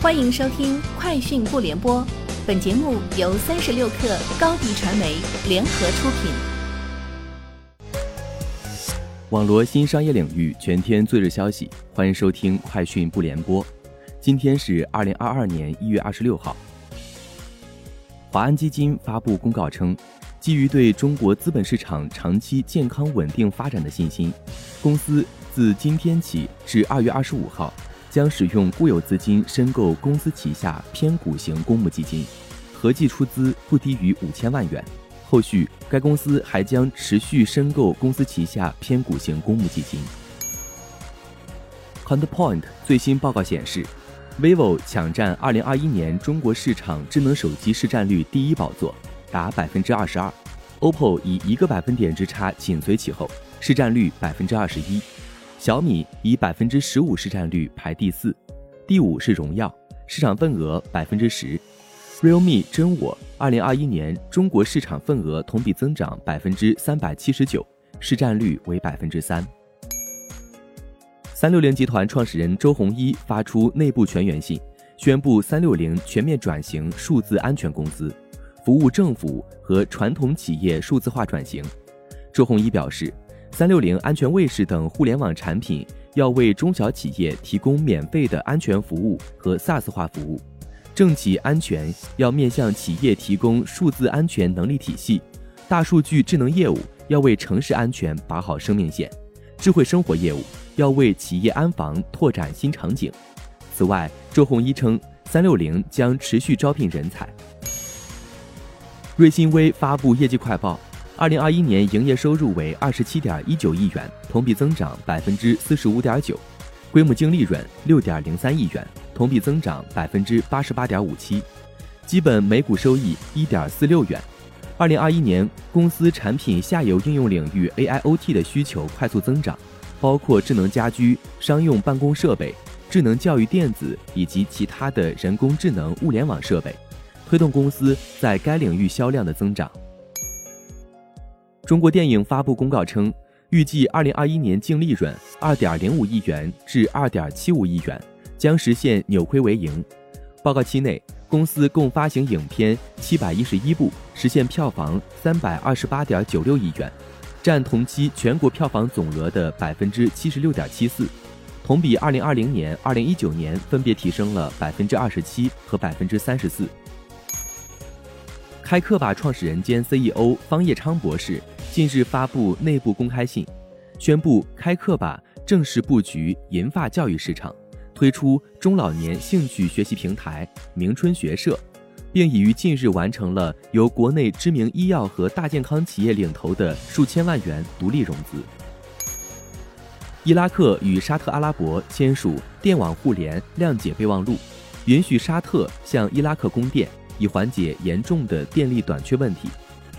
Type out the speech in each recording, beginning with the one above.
欢迎收听《快讯不联播》，本节目由三十六克高低传媒联合出品。网罗新商业领域全天最热消息，欢迎收听《快讯不联播》。今天是二零二二年一月二十六号。华安基金发布公告称，基于对中国资本市场长期健康稳定发展的信心，公司自今天起至二月二十五号。将使用固有资金申购公司旗下偏股型公募基金，合计出资不低于五千万元。后续，该公司还将持续申购公司旗下偏股型公募基金。Counterpoint 最新报告显示，vivo 抢占二零二一年中国市场智能手机市占率第一宝座，达百分之二十二；OPPO 以一个百分点之差紧随其后，市占率百分之二十一。小米以百分之十五市占率排第四，第五是荣耀，市场份额百分之十。realme 真我二零二一年中国市场份额同比增长百分之三百七十九，市占率为百分之三。三六零集团创始人周鸿祎发出内部全员信，宣布三六零全面转型数字安全公司，服务政府和传统企业数字化转型。周鸿祎表示。三六零安全卫士等互联网产品要为中小企业提供免费的安全服务和 SaaS 化服务，政企安全要面向企业提供数字安全能力体系，大数据智能业务要为城市安全把好生命线，智慧生活业务要为企业安防拓展新场景。此外，周鸿祎称，三六零将持续招聘人才。瑞信微发布业绩快报。二零二一年营业收入为二十七点一九亿元，同比增长百分之四十五点九，规模净利润六点零三亿元，同比增长百分之八十八点五七，基本每股收益一点四六元。二零二一年公司产品下游应用领域 AIoT 的需求快速增长，包括智能家居、商用办公设备、智能教育电子以及其他的人工智能物联网设备，推动公司在该领域销量的增长。中国电影发布公告称，预计二零二一年净利润二点零五亿元至二点七五亿元，将实现扭亏为盈。报告期内，公司共发行影片七百一十一部，实现票房三百二十八点九六亿元，占同期全国票房总额的百分之七十六点七四，同比二零二零年、二零一九年分别提升了百分之二十七和百分之三十四。开课吧创始人兼 CEO 方叶昌博士。近日发布内部公开信，宣布开课吧正式布局银发教育市场，推出中老年兴趣学习平台明春学社，并已于近日完成了由国内知名医药和大健康企业领投的数千万元独立融资。伊拉克与沙特阿拉伯签署电网互联谅解备忘录，允许沙特向伊拉克供电，以缓解严重的电力短缺问题。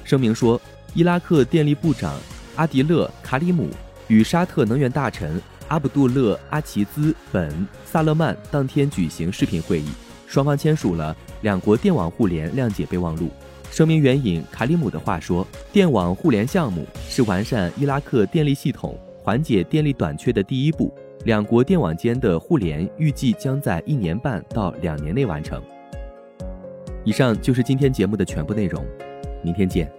声明说。伊拉克电力部长阿迪勒·卡里姆与沙特能源大臣阿卜杜勒·阿齐兹·本·萨勒曼当天举行视频会议，双方签署了两国电网互联谅解备忘录。声明援引卡里姆的话说：“电网互联项目是完善伊拉克电力系统、缓解电力短缺的第一步。两国电网间的互联预计将在一年半到两年内完成。”以上就是今天节目的全部内容，明天见。